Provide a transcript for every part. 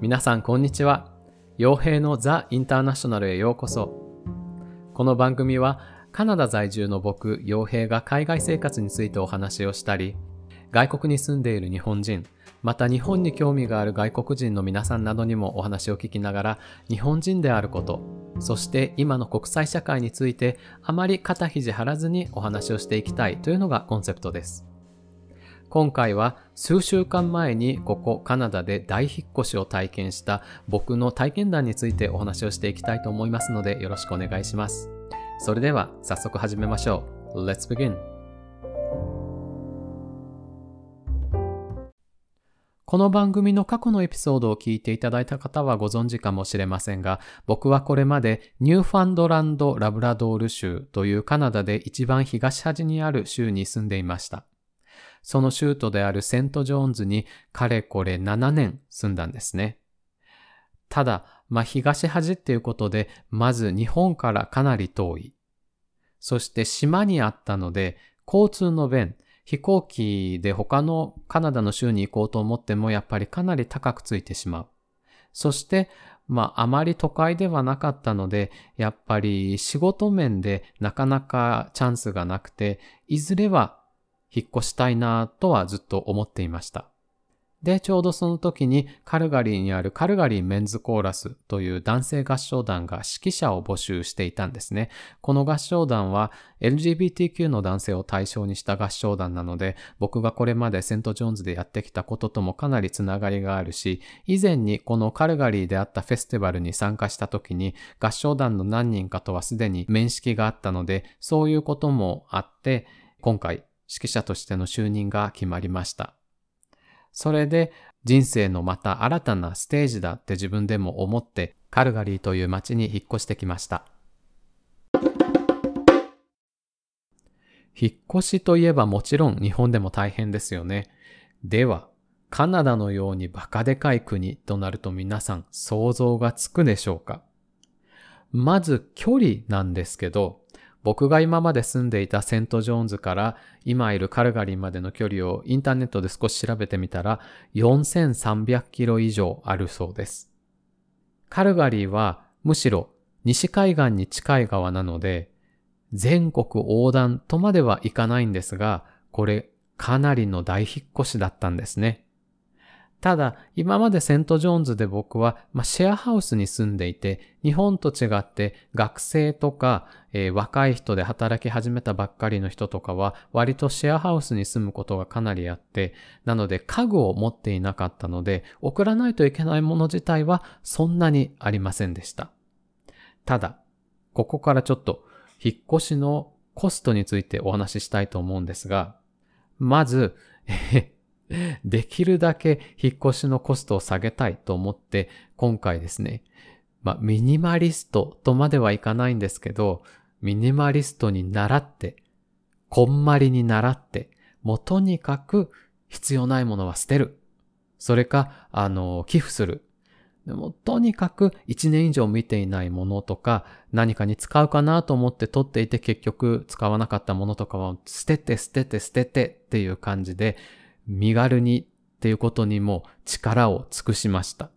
皆さんこんにちは。傭兵のザ・インターナショナルへようこそ。この番組はカナダ在住の僕、傭兵が海外生活についてお話をしたり、外国に住んでいる日本人、また日本に興味がある外国人の皆さんなどにもお話を聞きながら、日本人であること、そして今の国際社会についてあまり肩肘張らずにお話をしていきたいというのがコンセプトです。今回は数週間前にここカナダで大引っ越しを体験した僕の体験談についてお話をしていきたいと思いますのでよろしくお願いします。それでは早速始めましょう。Let's begin! この番組の過去のエピソードを聞いていただいた方はご存知かもしれませんが、僕はこれまでニューファンドランド・ラブラドール州というカナダで一番東端にある州に住んでいました。その州都であるセントジョーンズにかれこれ7年住んだんですね。ただ、まあ、東端っていうことで、まず日本からかなり遠い。そして島にあったので、交通の便、飛行機で他のカナダの州に行こうと思ってもやっぱりかなり高くついてしまう。そして、まあ、あまり都会ではなかったので、やっぱり仕事面でなかなかチャンスがなくて、いずれは引っ越したいなとはずっと思っていました。で、ちょうどその時にカルガリーにあるカルガリーメンズコーラスという男性合唱団が指揮者を募集していたんですね。この合唱団は LGBTQ の男性を対象にした合唱団なので、僕がこれまでセントジョーンズでやってきたことともかなりつながりがあるし、以前にこのカルガリーであったフェスティバルに参加した時に合唱団の何人かとはすでに面識があったので、そういうこともあって、今回指揮者としての就任が決まりました。それで人生のまた新たなステージだって自分でも思ってカルガリーという街に引っ越してきました。引っ越しといえばもちろん日本でも大変ですよね。では、カナダのようにバカでかい国となると皆さん想像がつくでしょうか？まず距離なんですけど、僕が今まで住んでいたセントジョーンズから今いるカルガリーまでの距離をインターネットで少し調べてみたら4300キロ以上あるそうです。カルガリーはむしろ西海岸に近い側なので全国横断とまではいかないんですが、これかなりの大引っ越しだったんですね。ただ、今までセントジョーンズで僕は、まあ、シェアハウスに住んでいて、日本と違って学生とか、えー、若い人で働き始めたばっかりの人とかは、割とシェアハウスに住むことがかなりあって、なので家具を持っていなかったので、送らないといけないもの自体はそんなにありませんでした。ただ、ここからちょっと引っ越しのコストについてお話ししたいと思うんですが、まず、えできるだけ引っ越しのコストを下げたいと思って、今回ですね、まあ、ミニマリストとまではいかないんですけど、ミニマリストに習って、こんまりに習って、もうとにかく必要ないものは捨てる。それか、あの、寄付する。でも、とにかく1年以上見ていないものとか、何かに使うかなと思って取っていて結局使わなかったものとかは捨てて捨てて捨ててっていう感じで、身軽にっていうことにも力を尽くしました。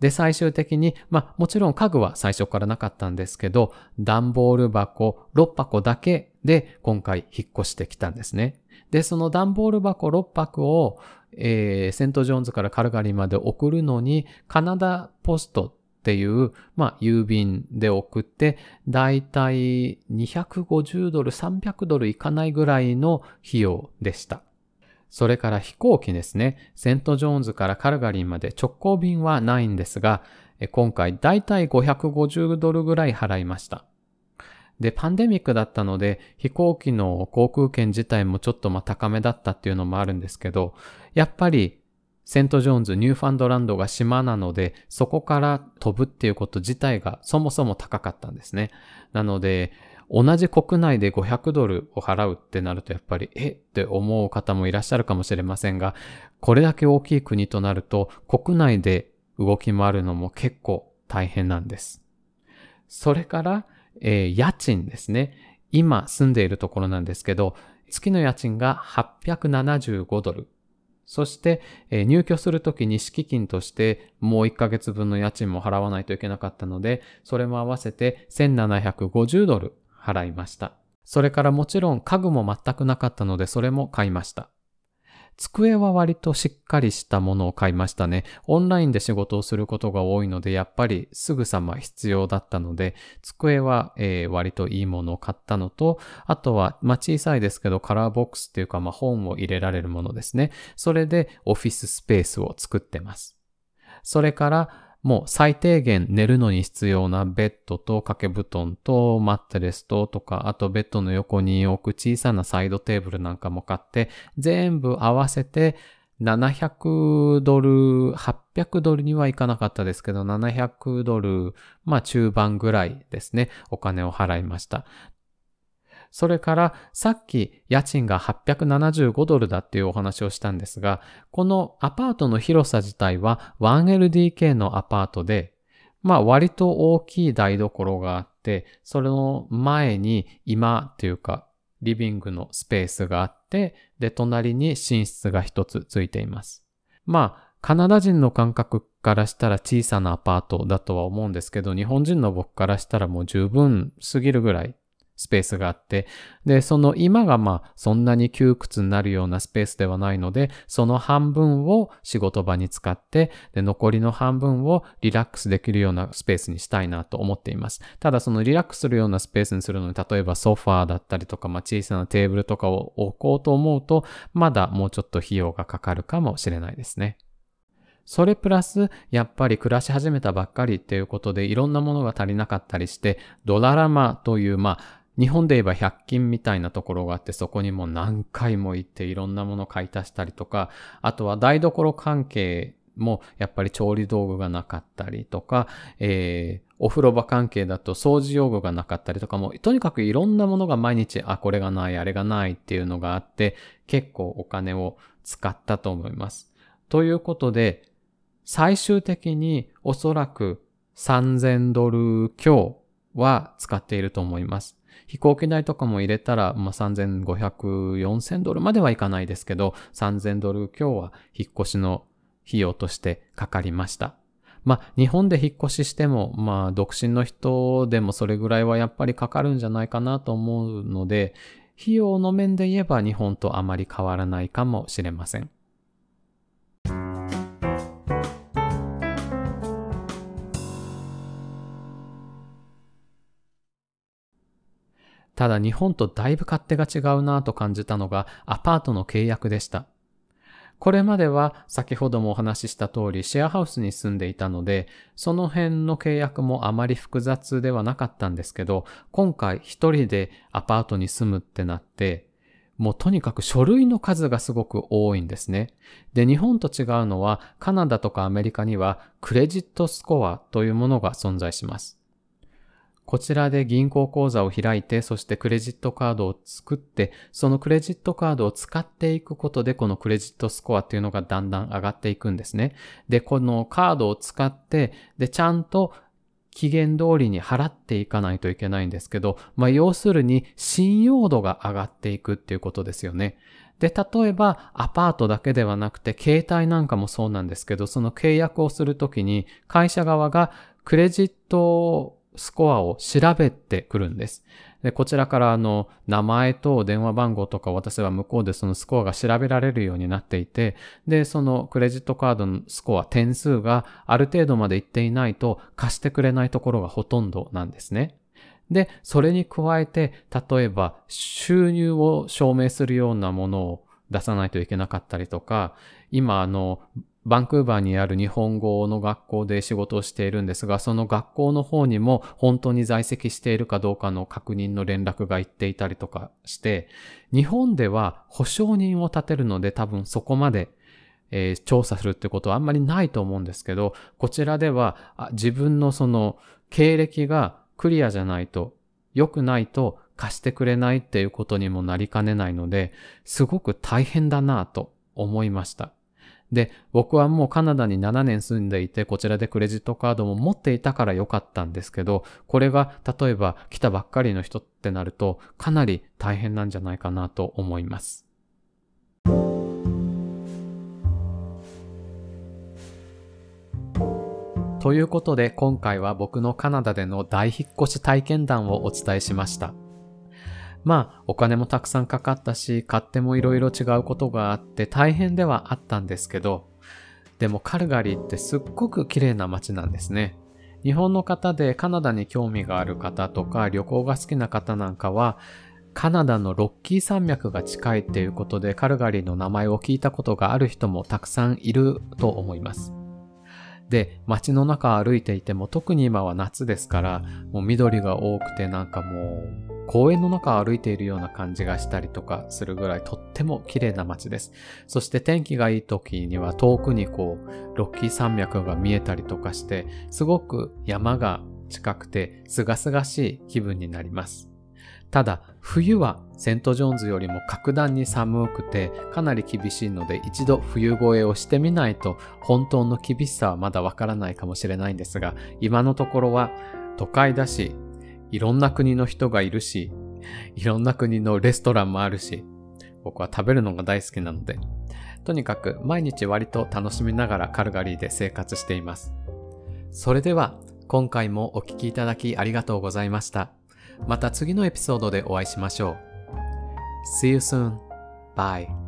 で、最終的に、まあもちろん家具は最初からなかったんですけど、段ボール箱6箱だけで今回引っ越してきたんですね。で、その段ボール箱6箱を、えー、セントジョーンズからカルガリーまで送るのに、カナダポストっていう、まあ、郵便で送って、だいたい250ドル、300ドルいかないぐらいの費用でした。それから飛行機ですね。セントジョーンズからカルガリーまで直行便はないんですが、今回だいたい550ドルぐらい払いました。で、パンデミックだったので、飛行機の航空券自体もちょっとま高めだったっていうのもあるんですけど、やっぱりセントジョーンズ、ニューファンドランドが島なので、そこから飛ぶっていうこと自体がそもそも高かったんですね。なので、同じ国内で500ドルを払うってなるとやっぱり、え？って思う方もいらっしゃるかもしれませんが、これだけ大きい国となると、国内で動き回るのも結構大変なんです。それから、えー、家賃ですね。今住んでいるところなんですけど、月の家賃が875ドル。そして、えー、入居するときに敷金としてもう1ヶ月分の家賃も払わないといけなかったので、それも合わせて1750ドル払いました。それからもちろん家具も全くなかったのでそれも買いました。机は割としっかりしたものを買いましたね。オンラインで仕事をすることが多いので、やっぱりすぐさま必要だったので、机は、えー、割といいものを買ったのと、あとは、まあ、小さいですけど、カラーボックスっていうか、まあ、本を入れられるものですね。それでオフィススペースを作ってます。それから、もう最低限寝るのに必要なベッドと掛け布団とマットレスととか、あとベッドの横に置く小さなサイドテーブルなんかも買って、全部合わせて700ドル、800ドルにはいかなかったですけど、700ドル、まあ中盤ぐらいですね、お金を払いました。それからさっき家賃が875ドルだっていうお話をしたんですが、このアパートの広さ自体は 1LDK のアパートで、まあ割と大きい台所があって、それの前に今っていうかリビングのスペースがあって、で、隣に寝室が一つついています。まあ、カナダ人の感覚からしたら小さなアパートだとは思うんですけど、日本人の僕からしたらもう十分すぎるぐらいスペースがあって、で、その今がまあそんなに窮屈になるようなスペースではないので、その半分を仕事場に使って、で、残りの半分をリラックスできるようなスペースにしたいなと思っています。ただそのリラックスするようなスペースにするのに、例えばソファーだったりとか、まあ小さなテーブルとかを置こうと思うと、まだもうちょっと費用がかかるかもしれないですね。それプラス、やっぱり暮らし始めたばっかりっていうことでいろんなものが足りなかったりして、ドララマという、まあ、日本で言えば100均みたいなところがあって、そこにも何回も行っていろんなもの買い足したりとか、あとは台所関係もやっぱり調理道具がなかったりとか、えー、お風呂場関係だと掃除用具がなかったりとかも、とにかくいろんなものが毎日、あ、これがない、あれがないっていうのがあって、結構お金を使ったと思います。ということで、最終的におそらく3000ドル強は使っていると思います。飛行機代とかも入れたら、まあ、3500、4000ドルまではいかないですけど、3000ドル今日は引っ越しの費用としてかかりました。まあ、日本で引っ越ししても、まあ、独身の人でもそれぐらいはやっぱりかかるんじゃないかなと思うので、費用の面で言えば日本とあまり変わらないかもしれません。ただ日本とだいぶ勝手が違うなと感じたのがアパートの契約でした。これまでは先ほどもお話しした通りシェアハウスに住んでいたので、その辺の契約もあまり複雑ではなかったんですけど、今回一人でアパートに住むってなって、もうとにかく書類の数がすごく多いんですね。で、日本と違うのはカナダとかアメリカにはクレジットスコアというものが存在します。こちらで銀行口座を開いて、そしてクレジットカードを作って、そのクレジットカードを使っていくことで、このクレジットスコアっていうのがだんだん上がっていくんですね。で、このカードを使って、で、ちゃんと期限通りに払っていかないといけないんですけど、まあ、要するに信用度が上がっていくっていうことですよね。で、例えばアパートだけではなくて、携帯なんかもそうなんですけど、その契約をするときに、会社側がクレジットスコアを調べてくるんです。で、こちらからあの、名前と電話番号とか私は向こうでそのスコアが調べられるようになっていて、で、そのクレジットカードのスコア、点数がある程度までいっていないと貸してくれないところがほとんどなんですね。で、それに加えて、例えば収入を証明するようなものを出さないといけなかったりとか、今あの、バンクーバーにある日本語の学校で仕事をしているんですが、その学校の方にも本当に在籍しているかどうかの確認の連絡が行っていたりとかして、日本では保証人を立てるので多分そこまでえー、調査するってことはあんまりないと思うんですけど、こちらでは自分のその経歴がクリアじゃないと、良くないと貸してくれないっていうことにもなりかねないので、すごく大変だなぁと思いました。で、僕はもうカナダに7年住んでいて、こちらでクレジットカードも持っていたから良かったんですけど、これが例えば来たばっかりの人ってなると、かなり大変なんじゃないかなと思います。ということで今回は僕のカナダでの大引っ越し体験談をお伝えしました。まあ、お金もたくさんかかったし、勝手もいろいろ違うことがあって大変ではあったんですけど、でもカルガリーってすっごく綺麗な街なんですね。日本の方でカナダに興味がある方とか旅行が好きな方なんかは、カナダのロッキー山脈が近いっていうことでカルガリーの名前を聞いたことがある人もたくさんいると思います。で、街の中歩いていても特に今は夏ですから、もう緑が多くてなんかもう公園の中を歩いているような感じがしたりとかするぐらいとっても綺麗な街です。そして天気がいい時には遠くにこう、ロッキー山脈が見えたりとかして、すごく山が近くて清々しい気分になります。ただ、冬はセントジョーンズよりも格段に寒くてかなり厳しいので一度冬越えをしてみないと本当の厳しさはまだわからないかもしれないんですが、今のところは都会だし、いろんな国の人がいるし、いろんな国のレストランもあるし、僕は食べるのが大好きなので、とにかく毎日割と楽しみながらカルガリーで生活しています。それでは今回もお聴きいただきありがとうございました。また次のエピソードでお会いしましょう。See you soon. Bye.